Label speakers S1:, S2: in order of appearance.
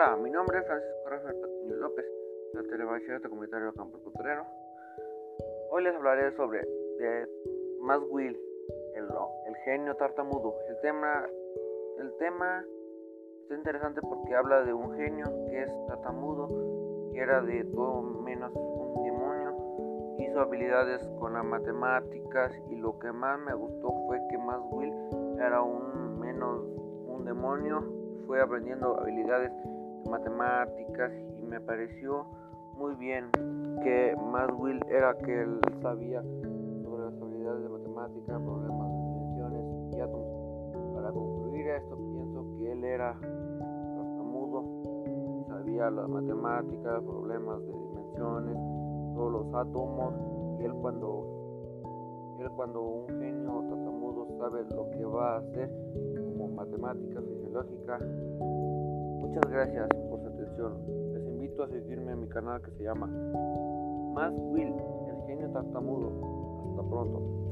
S1: Hola, mi nombre es Francisco Rafael Patiño López, de Telebachillerato Comunitario Campo Culturero. Hoy les hablaré sobre de Will, el, el, genio tartamudo. El tema, el tema está interesante porque habla de un genio que es tartamudo, que era de todo menos un demonio, hizo habilidades con las matemáticas y lo que más me gustó fue que Más Will era un menos un demonio fue aprendiendo habilidades de matemáticas y me pareció muy bien que más Will era que él sabía sobre las habilidades de matemáticas, problemas de dimensiones y átomos. Para concluir esto, pienso que él era mudo, sabía las matemáticas, problemas de dimensiones, todos los átomos, y él cuando, él cuando un genio tartamudo sabe lo que va a hacer, matemática fisiológica. Muchas gracias por su atención. Les invito a seguirme en mi canal que se llama Más Will, el genio tartamudo. Hasta pronto.